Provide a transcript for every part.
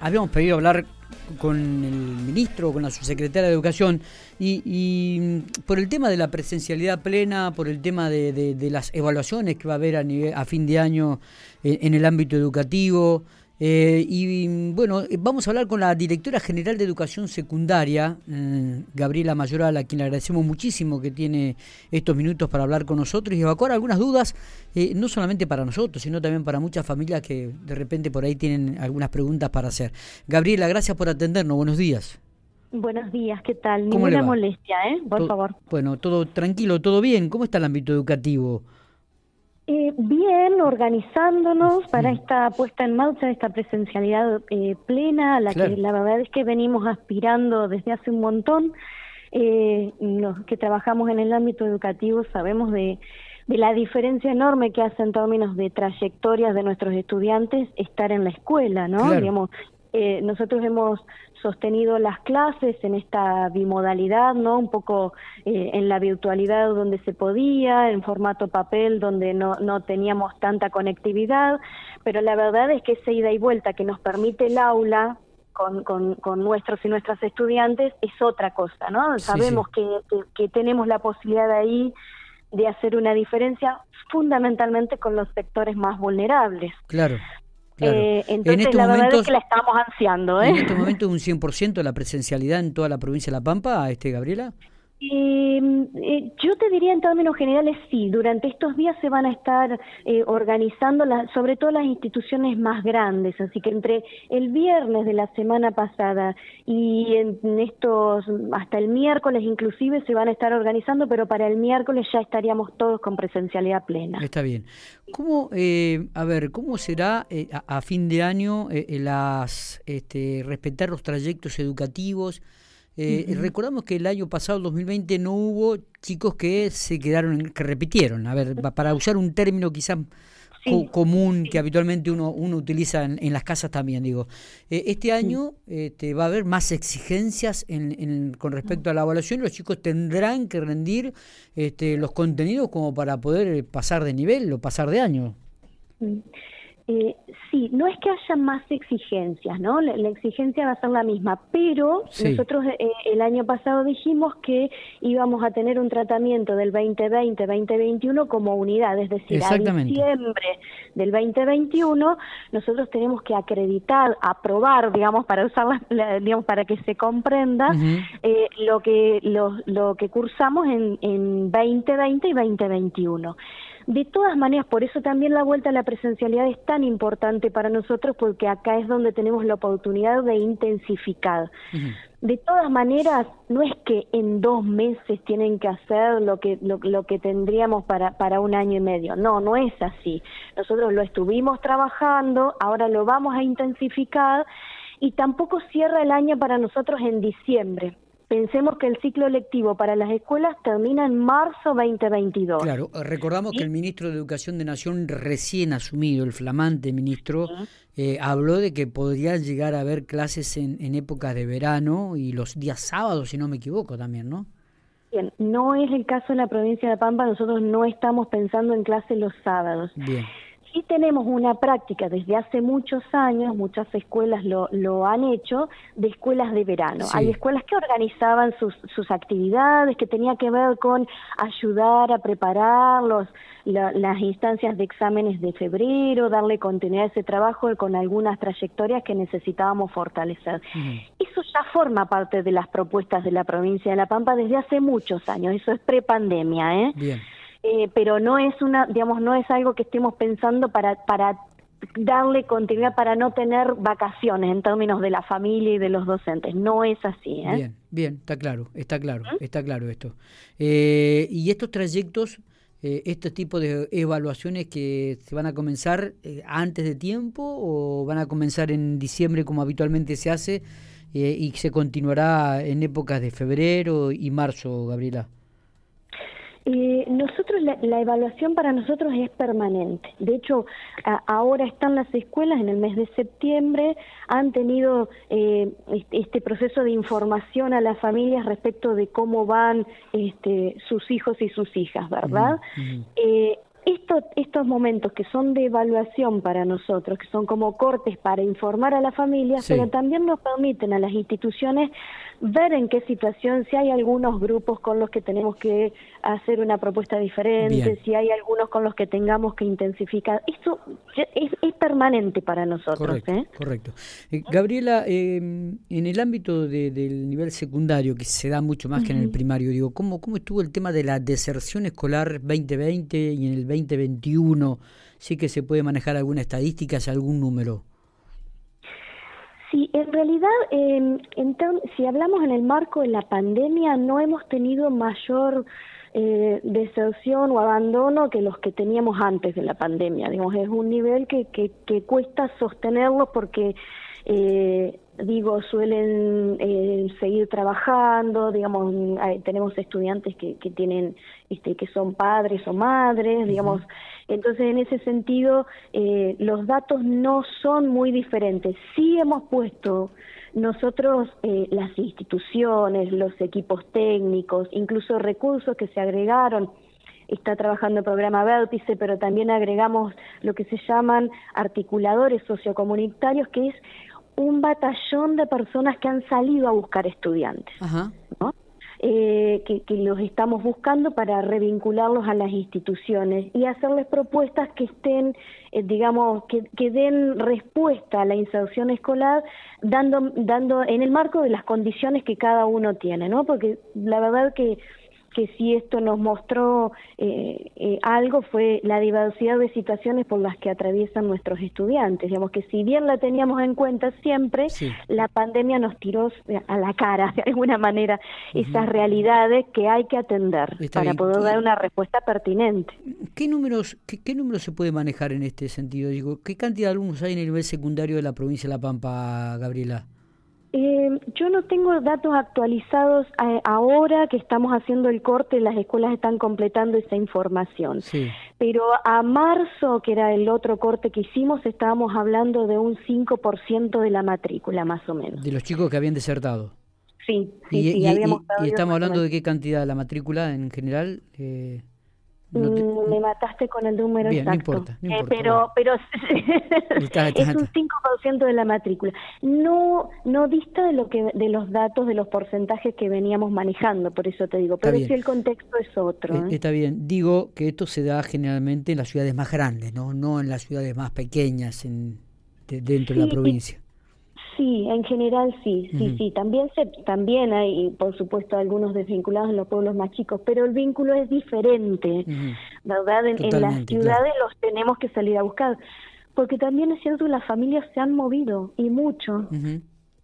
habíamos pedido hablar con el ministro, con la subsecretaria de Educación, y, por el tema de la presencialidad plena, por el tema de, las evaluaciones que va a haber a, a fin de año en el ámbito educativo, eh, y bueno, vamos a hablar con la directora general de Educación Secundaria, eh, Gabriela Mayoral, a quien le agradecemos muchísimo que tiene estos minutos para hablar con nosotros y evacuar algunas dudas, eh, no solamente para nosotros, sino también para muchas familias que de repente por ahí tienen algunas preguntas para hacer. Gabriela, gracias por atendernos, buenos días. Buenos días, ¿qué tal? Ninguna molestia, ¿eh? Por favor. Bueno, todo tranquilo, todo bien. ¿Cómo está el ámbito educativo? Eh, bien, organizándonos para esta puesta en marcha esta presencialidad eh, plena, la que la verdad es que venimos aspirando desde hace un montón. Eh, los que trabajamos en el ámbito educativo sabemos de, de la diferencia enorme que hace en términos de trayectorias de nuestros estudiantes estar en la escuela, ¿no? Digamos, eh, nosotros hemos sostenido las clases en esta bimodalidad, ¿no? Un poco eh, en la virtualidad donde se podía, en formato papel donde no, no teníamos tanta conectividad, pero la verdad es que esa ida y vuelta que nos permite el aula con, con, nuestros y nuestras estudiantes es otra cosa, ¿no? Sabemos Que, que, tenemos la posibilidad ahí de hacer una diferencia fundamentalmente con los sectores más vulnerables. Claro. Eh, entonces, la verdad es que la estamos ansiando. ¿eh? ¿En este momento un 100% la presencialidad en toda la provincia de La Pampa, este Gabriela? Eh, yo te diría en términos generales sí, durante estos días se van a estar eh, organizando sobre todo las instituciones más grandes, así que entre el viernes de la semana pasada y en estos hasta el miércoles inclusive se van a estar organizando, pero para el miércoles ya estaríamos todos con presencialidad plena. Está bien. ¿Cómo, eh, a ver, cómo será eh, a, fin de año las este, respetar los trayectos educativos? Eh, Recordamos que el año pasado, 2020, no hubo chicos que se quedaron, que repitieron. A ver, para usar un término quizás común que habitualmente uno, uno utiliza en, las casas también, digo. Eh, este año este, va a haber más exigencias en, con respecto a la evaluación. Los chicos tendrán que rendir este, los contenidos como para poder pasar de nivel o pasar de año. Eh, sí, no es que haya más exigencias, ¿no? La, exigencia va a ser la misma, pero nosotros eh, el año pasado dijimos que íbamos a tener un tratamiento del 2020-2021 como unidad, es decir, a diciembre del 2021 nosotros tenemos que acreditar, aprobar, digamos, para usar, digamos, para que se comprenda eh, lo que lo, lo que cursamos en, en 2020 y 2021. De todas maneras, por eso también la vuelta a la presencialidad es tan importante para nosotros, porque acá es donde tenemos la oportunidad de intensificar. De todas maneras, no es que en dos meses tienen que hacer lo que, lo, lo, que tendríamos para, para un año y medio. No, no es así. Nosotros lo estuvimos trabajando, ahora lo vamos a intensificar y tampoco cierra el año para nosotros en diciembre. Pensemos que el ciclo lectivo para las escuelas termina en marzo 2022. Claro, recordamos que el ministro de Educación de Nación recién asumido, el flamante ministro, eh, habló de que podrían llegar a haber clases en, en épocas de verano y los días sábados, si no me equivoco también, ¿no? Bien, no es el caso en la provincia de Pampa, nosotros no estamos pensando en clases los sábados. Bien sí tenemos una práctica desde hace muchos años, muchas escuelas lo, lo han hecho, de escuelas de verano. Hay escuelas que organizaban sus, sus actividades, que tenía que ver con ayudar a preparar los, las instancias de exámenes de febrero, darle continuidad a ese trabajo con algunas trayectorias que necesitábamos fortalecer. Eso ya forma parte de las propuestas de la provincia de La Pampa desde hace muchos años, eso es prepandemia, ¿eh? Bien. Eh, pero no es una, digamos, no es algo que estemos pensando para, para darle continuidad para no tener vacaciones en términos de la familia y de los docentes. No es así. ¿eh? Bien, bien, está claro, está claro, ¿Mm? está claro esto. Eh, y estos trayectos, eh, este tipo de evaluaciones que se van a comenzar eh, antes de tiempo o van a comenzar en diciembre como habitualmente se hace y se continuará en épocas de febrero y marzo, Gabriela. Eh, nosotros la, evaluación para nosotros es permanente. De hecho, ahora están las escuelas en el mes de septiembre, han tenido eh, este proceso de información a las familias respecto de cómo van este, sus hijos y sus hijas, ¿verdad? Eh, estos momentos que son de evaluación para nosotros, que son como cortes para informar a las familias, pero también nos permiten a las instituciones ver en qué situación, si hay algunos grupos con los que tenemos que hacer una propuesta diferente, si hay algunos con los que tengamos que intensificar. Esto es, permanente para nosotros. Correcto. ¿eh? correcto. Eh, Gabriela, em, en el ámbito del nivel secundario, que se da mucho más que en el primario, digo, ¿cómo, ¿cómo estuvo el tema de la deserción escolar 2020 y en el 2021? ¿Sí que se puede manejar alguna estadística, algún número? Sí, en realidad, eh, si hablamos en el marco de la pandemia, no hemos tenido mayor eh, deserción o abandono que los que teníamos antes de la pandemia. Digamos, es un nivel que, que, que cuesta sostenerlo porque eh, digo, suelen eh, seguir trabajando, digamos, tenemos estudiantes que, que tienen, este, que son padres o madres, digamos, entonces en ese sentido eh, los datos no son muy diferentes. Sí hemos puesto nosotros, eh, las instituciones, los equipos técnicos, incluso recursos que se agregaron, está trabajando el programa Vértice, pero también agregamos lo que se llaman articuladores sociocomunitarios, que es un batallón de personas que han salido a buscar estudiantes, eh, que, los estamos buscando para revincularlos a las instituciones y hacerles propuestas que estén, eh, digamos, que, que, den respuesta a la inserción escolar, dando, dando en el marco de las condiciones que cada uno tiene, ¿no? Porque la verdad que que si esto nos mostró eh, eh, algo fue la diversidad de situaciones por las que atraviesan nuestros estudiantes. Digamos que si bien la teníamos en cuenta siempre, la pandemia nos tiró a la cara de alguna manera esas realidades que hay que atender para poder dar una respuesta pertinente. ¿Qué números, qué, qué números se puede manejar en este sentido? Digo, ¿qué cantidad de alumnos hay en el nivel secundario de la provincia de La Pampa, Gabriela? Eh, yo no tengo datos actualizados eh, ahora que estamos haciendo el corte, las escuelas están completando esa información. Pero a marzo, que era el otro corte que hicimos, estábamos hablando de un 5% de la matrícula, más o menos. De los chicos que habían desertado. Sí, sí, sí. Y, y estamos hablando de qué cantidad de la matrícula en general. Eh... Mm, me mataste con el número exacto. Eh, pero pero es un 5% de la matrícula. No no dista de lo que de los datos de los porcentajes que veníamos manejando, por eso te digo, pero si el contexto es otro. Eh, ¿eh? Está bien. Digo que esto se da generalmente en las ciudades más grandes, no no en las ciudades más pequeñas en dentro de la provincia. Sí, en general sí, sí, sí. También se, también hay, por supuesto, algunos desvinculados en los pueblos más chicos, pero el vínculo es diferente, ¿verdad? En, las ciudades los tenemos que salir a buscar, porque también es cierto las familias se han movido y mucho,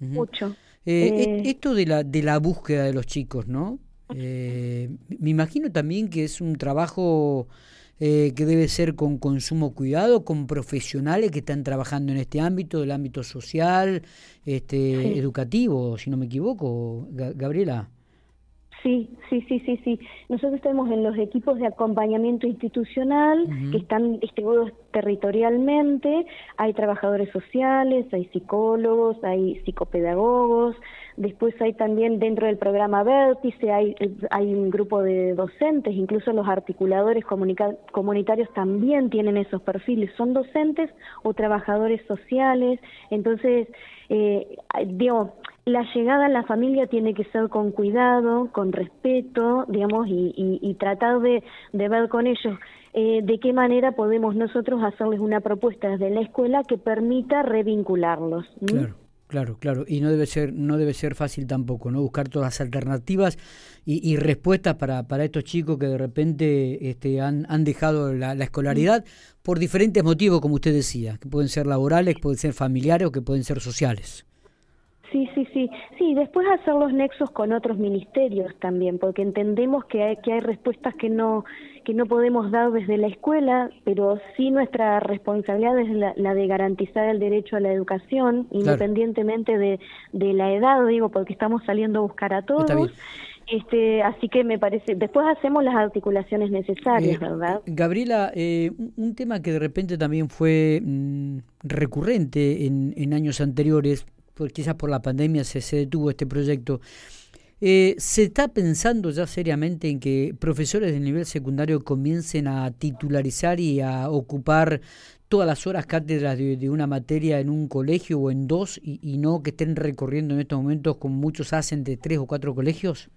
mucho. Eh, eh, esto de la de la búsqueda de los chicos, ¿no? Eh, me imagino también que es un trabajo eh, que debe ser con consumo cuidado, con profesionales que están trabajando en este ámbito, del ámbito social, este, educativo, si no me equivoco, Gabriela. Sí, sí, sí, sí, sí. Nosotros estamos en los equipos de acompañamiento institucional que están distribuidos territorialmente. Hay trabajadores sociales, hay psicólogos, hay psicopedagogos, Después hay también dentro del programa Vértice, hay, un grupo de docentes, incluso los articuladores comunitarios también tienen esos perfiles, son docentes o trabajadores sociales. Entonces, eh, digo, la llegada a la familia tiene que ser con cuidado, con respeto, digamos, y, tratar de, ver con ellos eh, de qué manera podemos nosotros hacerles una propuesta desde la escuela que permita revincularlos. Claro. Claro, claro, y no debe ser, no debe ser fácil tampoco, ¿no? Buscar todas las alternativas y, respuestas para, para estos chicos que de repente este, han, han dejado la, escolaridad por diferentes motivos, como usted decía, que pueden ser laborales, que pueden ser familiares o que pueden ser sociales. Sí, sí, sí. Sí, después hacer los nexos con otros ministerios también, porque entendemos que hay, que hay respuestas que no, que no podemos dar desde la escuela, pero sí nuestra responsabilidad es la, de garantizar el derecho a la educación, independientemente de, de, la edad, digo, porque estamos saliendo a buscar a todos. Este, así que me parece, después hacemos las articulaciones necesarias, eh, ¿verdad? Gabriela, eh, un tema que de repente también fue mm, recurrente en, en años anteriores, pues quizás por la pandemia se, se detuvo este proyecto. Eh, ¿Se está pensando ya seriamente en que profesores de nivel secundario comiencen a titularizar y a ocupar todas las horas cátedras de, una materia en un colegio o en dos y, y no que estén recorriendo en estos momentos como muchos hacen de tres o cuatro colegios?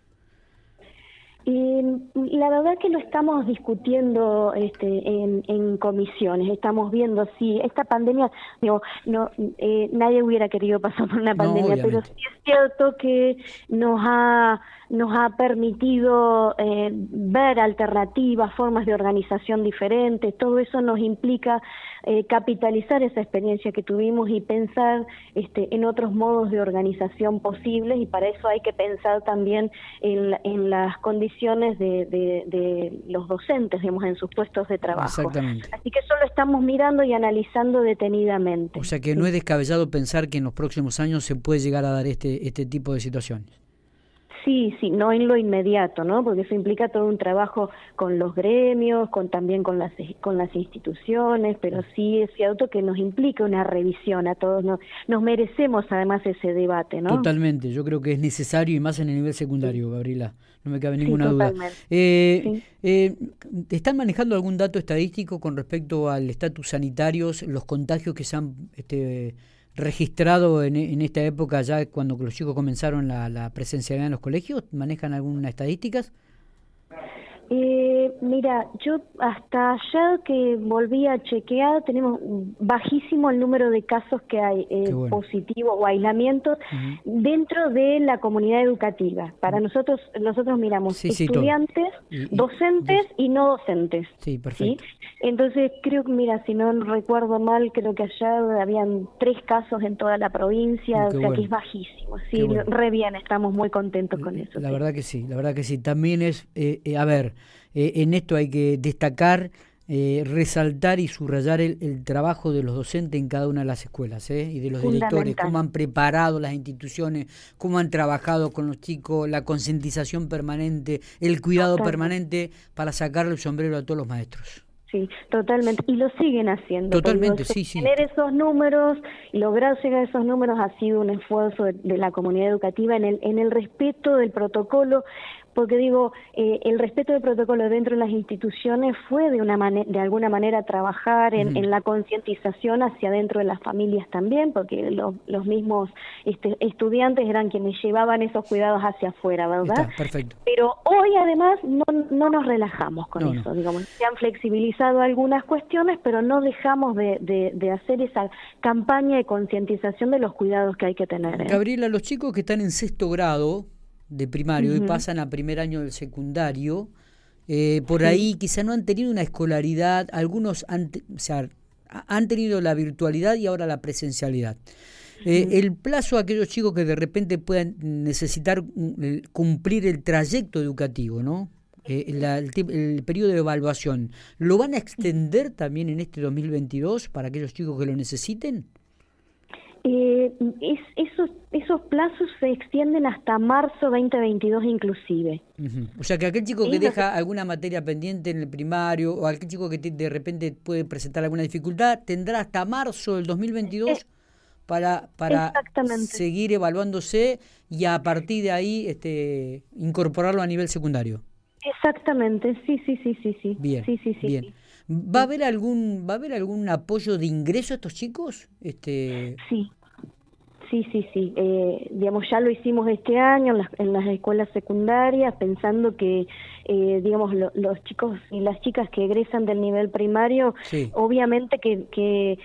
La verdad que lo estamos discutiendo este, en, comisiones, estamos viendo si esta pandemia, digo, no, eh, nadie hubiera querido pasar por una pandemia, pero sí es cierto que nos ha nos ha permitido eh, ver alternativas, formas de organización diferentes, todo eso nos implica eh, capitalizar esa experiencia que tuvimos y pensar este, en otros modos de organización posibles y para eso hay que pensar también en, en las condiciones de, de, los docentes, digamos, en sus puestos de trabajo. Exactamente. Así que eso lo estamos mirando y analizando detenidamente. O sea que no es descabellado pensar que en los próximos años se puede llegar a dar este, este tipo de situaciones. Sí, sí, no en lo inmediato, ¿no? Porque eso implica todo un trabajo con los gremios, con también con las con las instituciones, pero sí es cierto que nos implica una revisión a todos, nos, nos merecemos además ese debate, ¿no? Totalmente, yo creo que es necesario y más en el nivel secundario, Gabriela, no me cabe ninguna duda. Eh, eh, ¿Están manejando algún dato estadístico con respecto al estatus sanitarios, los contagios que se han este, registrado en, esta época, ya cuando los chicos comenzaron la, la presencialidad en los colegios? ¿Manejan algunas estadísticas? Eh, mira, yo hasta allá que volví a chequear, tenemos bajísimo el número de casos que hay eh, positivos o aislamientos dentro de la comunidad educativa. Para nosotros, nosotros miramos estudiantes, docentes y no docentes. Sí, perfecto. Entonces, creo que, mira, si no recuerdo mal, creo que allá habían tres casos en toda la provincia, o sea que es bajísimo. Sí, re bien, estamos muy contentos con eso. La verdad que sí, la verdad que sí. También es, eh, a ver, eh, en esto hay que destacar, eh, resaltar y subrayar el, trabajo de los docentes en cada una de las escuelas ¿eh? y de los directores, cómo han preparado las instituciones, cómo han trabajado con los chicos, la concientización permanente, el cuidado permanente para sacarle el sombrero a todos los maestros. Sí, totalmente. Y lo siguen haciendo. Totalmente, sí, sí. Tener esos números y lograr llegar a esos números ha sido un esfuerzo de, de, la comunidad educativa en el, en el respeto del protocolo, porque digo, eh, el respeto del protocolo dentro de las instituciones fue de, una de alguna manera trabajar en, la concientización hacia dentro de las familias también, porque los mismos este, estudiantes eran quienes llevaban esos cuidados hacia afuera, ¿verdad? perfecto. Pero hoy además no, no nos relajamos con eso, digamos, se han flexibilizado algunas cuestiones, pero no dejamos de, de, hacer esa campaña de concientización de los cuidados que hay que tener. ¿eh? Gabriela, los chicos que están en sexto grado, de primario y pasan a primer año del secundario, eh, por ahí quizá no han tenido una escolaridad, algunos han, o sea, han tenido la virtualidad y ahora la presencialidad. Eh, el plazo a aquellos chicos que de repente puedan necesitar mm, cumplir el trayecto educativo, ¿no? Eh, el, el, periodo de evaluación, ¿lo van a extender también en este 2022 para aquellos chicos que lo necesiten? Eh, es, esos, esos plazos se extienden hasta marzo 2022 inclusive. O sea que aquel chico que deja alguna materia pendiente en el primario o aquel chico que de repente puede presentar alguna dificultad tendrá hasta marzo del 2022 para, para seguir evaluándose y a partir de ahí este, incorporarlo a nivel secundario. Exactamente, sí, sí, sí, sí, sí. Bien, sí, sí, sí, bien. ¿Va a haber algún va a haber algún apoyo de ingreso a estos chicos? Este... Sí, Sí, sí, sí. Eh, digamos, ya lo hicimos este año en las, en las escuelas secundarias, pensando que, eh, digamos, los chicos y las chicas que egresan del nivel primario, obviamente que, que,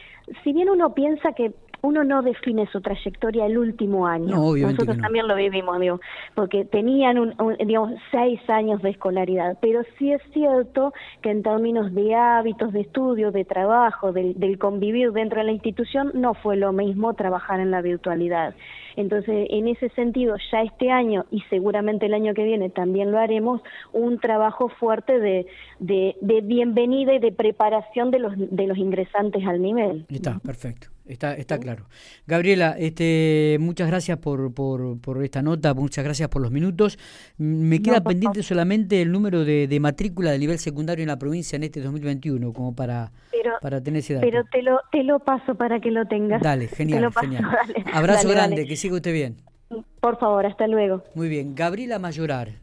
si bien uno piensa que uno no define su trayectoria el último año. Nosotros también lo vivimos, digo, porque tenían, un, digamos, seis años de escolaridad. Pero sí es cierto que en términos de hábitos de estudio, de trabajo, del, del convivir dentro de la institución, no fue lo mismo trabajar en la virtualidad. Entonces, en ese sentido, ya este año y seguramente el año que viene también lo haremos, un trabajo fuerte de, de, de bienvenida y de preparación de los, de los ingresantes al nivel. Está, perfecto. Está, está claro. Gabriela, este, muchas gracias por, por, por esta nota, muchas gracias por los minutos. Me queda pendiente solamente el número de, de, matrícula de nivel secundario en la provincia en este 2021, como para, para tener ese dato. Pero te lo, te lo paso para que lo tengas. Dale, genial, genial. Abrazo grande, que siga usted bien. Por favor, hasta luego. Muy bien, Gabriela Mayorar,